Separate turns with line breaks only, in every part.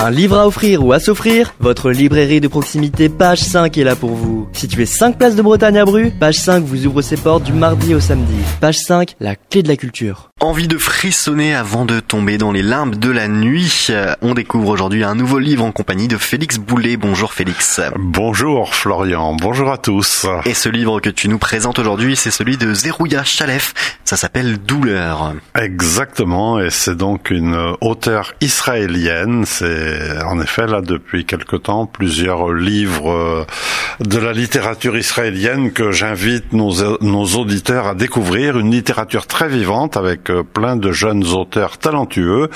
Un livre à offrir ou à s'offrir Votre librairie de proximité Page 5 est là pour vous. Situé 5 places de Bretagne à Bru, Page 5 vous ouvre ses portes du mardi au samedi. Page 5, la clé de la culture.
Envie de frissonner avant de tomber dans les limbes de la nuit On découvre aujourd'hui un nouveau livre en compagnie de Félix Boulet. Bonjour Félix.
Bonjour Florian, bonjour à tous.
Et ce livre que tu nous présentes aujourd'hui, c'est celui de Zerouya Chalef. Ça s'appelle Douleur.
Exactement, et c'est donc une auteure israélienne. C'est en effet là depuis quelque temps plusieurs livres euh, de la littérature israélienne que j'invite nos, nos auditeurs à découvrir. Une littérature très vivante avec euh, plein de jeunes auteurs talentueux.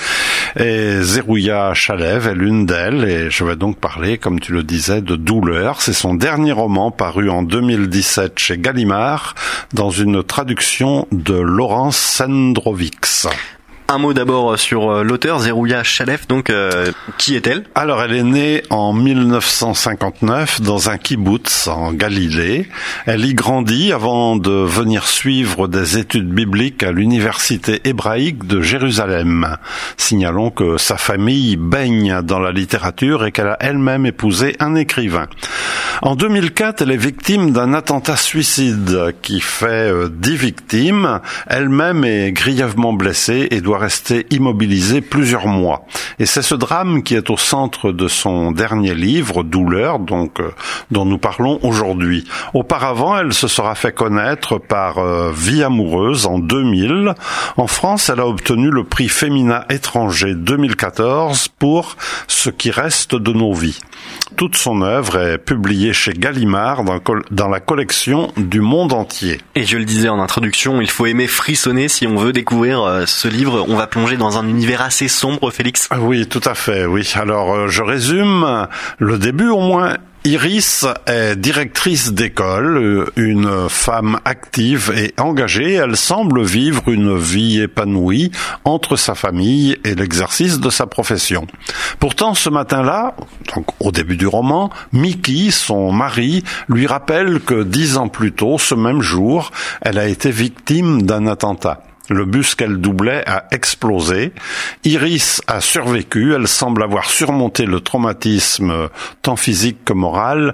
Et Zerouya Chalev est l'une d'elles. Et je vais donc parler, comme tu le disais, de Douleur. C'est son dernier roman paru en 2017 chez Gallimard dans une traduction de Laurence Sendrovix.
Un mot d'abord sur euh, l'auteur, Zerouya Chalef. Donc, euh, qui est-elle?
Alors, elle est née en 1959 dans un kibbutz en Galilée. Elle y grandit avant de venir suivre des études bibliques à l'université hébraïque de Jérusalem. Signalons que sa famille baigne dans la littérature et qu'elle a elle-même épousé un écrivain. En 2004, elle est victime d'un attentat suicide qui fait euh, dix victimes. Elle-même est grièvement blessée et doit rester immobilisé plusieurs mois. Et c'est ce drame qui est au centre de son dernier livre, Douleur, donc euh, dont nous parlons aujourd'hui. Auparavant, elle se sera fait connaître par euh, Vie amoureuse en 2000. En France, elle a obtenu le prix féminin étranger 2014 pour Ce qui reste de nos vies. Toute son œuvre est publiée chez Gallimard dans, dans, la collection du monde entier.
Et je le disais en introduction, il faut aimer frissonner si on veut découvrir euh, ce livre. On va plonger dans un univers assez sombre, Félix.
Ah oui, tout à fait, oui. Alors, euh, je résume le début au moins. Iris est directrice d'école, euh, une femme active et engagée. Elle semble vivre une vie épanouie entre sa famille et l'exercice de sa profession. Pourtant, ce matin-là, donc au début du roman, Mickey, son mari, lui rappelle que dix ans plus tôt, ce même jour, elle a été victime d'un attentat. Le bus qu'elle doublait a explosé. Iris a survécu. Elle semble avoir surmonté le traumatisme tant physique que moral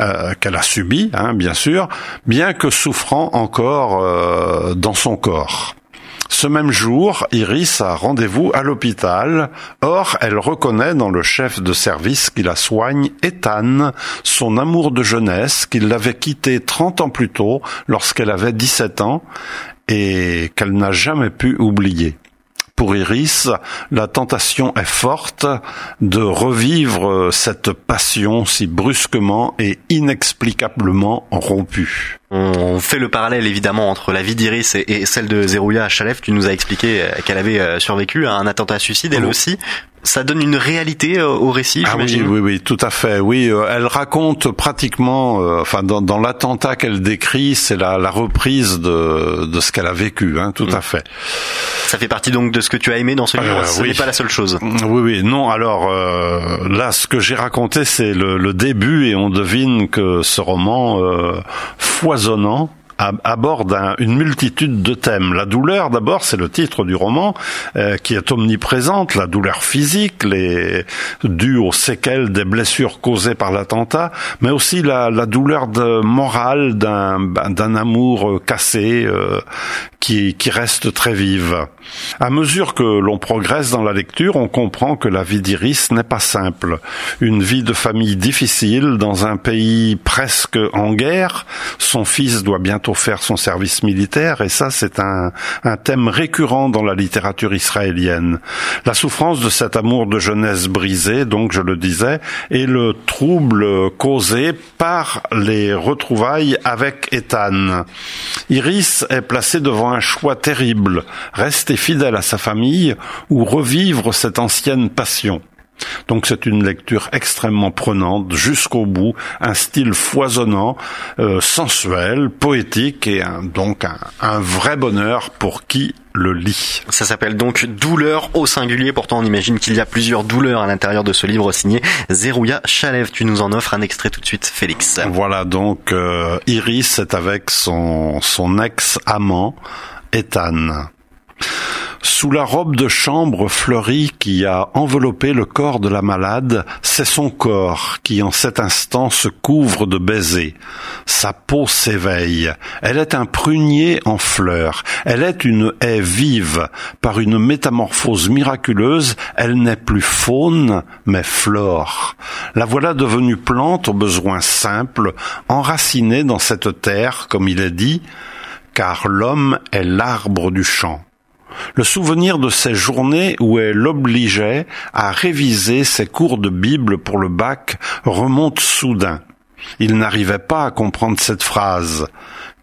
euh, qu'elle a subi, hein, bien sûr, bien que souffrant encore euh, dans son corps. Ce même jour, Iris a rendez-vous à l'hôpital. Or, elle reconnaît dans le chef de service qui la soigne, Ethan, son amour de jeunesse, qu'il l'avait quitté 30 ans plus tôt, lorsqu'elle avait 17 ans, et qu'elle n'a jamais pu oublier. Pour Iris, la tentation est forte de revivre cette passion si brusquement et inexplicablement rompue.
On fait le parallèle évidemment entre la vie d'Iris et, celle de Zerouya Chalef. Tu nous as expliqué qu'elle avait euh, survécu à un attentat suicide elle aussi ça donne une réalité euh, au récit,
ah oui, oui, oui, tout à fait. Oui, euh, elle raconte pratiquement, euh, enfin, dans, dans l'attentat qu'elle décrit, c'est la, la, reprise de, de ce qu'elle a vécu, hein, tout mm. à fait.
Ça fait partie donc de ce que tu as aimé dans ce livre. ce n'est pas la seule chose.
Oui, oui, non. Alors là, ce que j'ai raconté, c'est le, le, début, et on devine que ce roman foisonnant aborde une multitude de thèmes. La douleur, d'abord, c'est le titre du roman, euh, qui est omniprésente, la douleur physique, les due aux séquelles des blessures causées par l'attentat, mais aussi la, la douleur de, morale d'un d'un amour euh, cassé euh, qui, qui reste très vive. À mesure que l'on progresse dans la lecture, on comprend que la vie d'Iris n'est pas simple. Une vie de famille difficile dans un pays presque en guerre. Son fils doit bientôt faire son service militaire, et ça c'est un, thème récurrent dans la littérature israélienne. La souffrance de cet amour de jeunesse brisé, donc je le disais, et le trouble causé par les retrouvailles avec Ethan. Iris est placée devant un choix terrible, rester fidèle à sa famille ou revivre cette ancienne passion. Donc c'est une lecture extrêmement prenante jusqu'au bout, un style foisonnant, euh, sensuel, poétique et donc un, vrai bonheur pour qui le lit.
Ça s'appelle donc Douleur au singulier. Pourtant, on imagine qu'il y a plusieurs douleurs à l'intérieur de ce livre signé Zerouya Chalev. Tu nous en offres un extrait tout de suite, Félix.
Voilà, donc euh, Iris est avec son, son ex-amant, Ethan. Sous la robe de chambre fleurie qui a enveloppé le corps de la malade, c'est son corps qui en cet instant se couvre de baisers. Sa peau s'éveille. Elle est un prunier en fleurs. Elle est une haie vive. Par une métamorphose miraculeuse, elle n'est plus faune, mais flore. La voilà devenue plante aux besoins simples, enracinée dans cette terre, comme il est dit, car l'homme est l'arbre du champ. Le souvenir de ces journées où elle obligeait à réviser ses cours de Bible pour le bac remonte soudain. Il n'arrivait pas à comprendre cette phrase,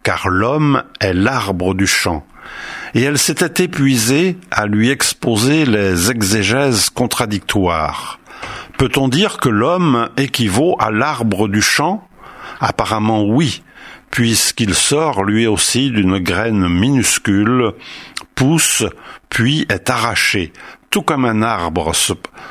car l'homme est l'arbre du champ. Et elle s'était épuisée à lui exposer les exégèses contradictoires. Peut-on dire que l'homme équivaut à l'arbre du champ? Apparemment oui, puisqu'il sort lui aussi d'une graine minuscule, pousse, puis est arraché, tout comme un arbre.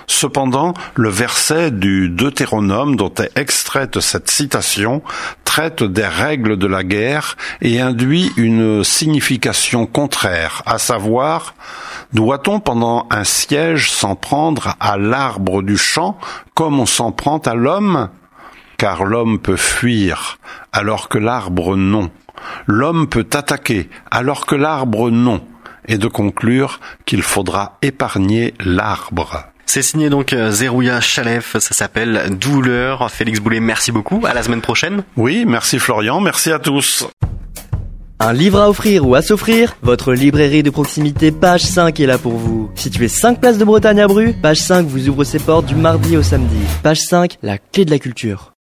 Cependant, le verset du Deutéronome dont est extraite cette citation traite des règles de la guerre et induit une signification contraire, à savoir, doit-on pendant un siège s'en prendre à l'arbre du champ comme on s'en prend à l'homme? Car l'homme peut fuir, alors que l'arbre non. L'homme peut attaquer, alors que l'arbre non. Et de conclure qu'il faudra épargner l'arbre.
C'est signé donc euh, Zerouya Chalef, ça s'appelle Douleur. Félix Boulet, merci beaucoup. À la semaine prochaine.
Oui, merci Florian, merci à tous.
Un livre à offrir ou à s'offrir Votre librairie de proximité Page 5 est là pour vous. Situé 5 places de Bretagne à Bru, Page 5 vous ouvre ses portes du mardi au samedi. Page 5, la clé de la culture.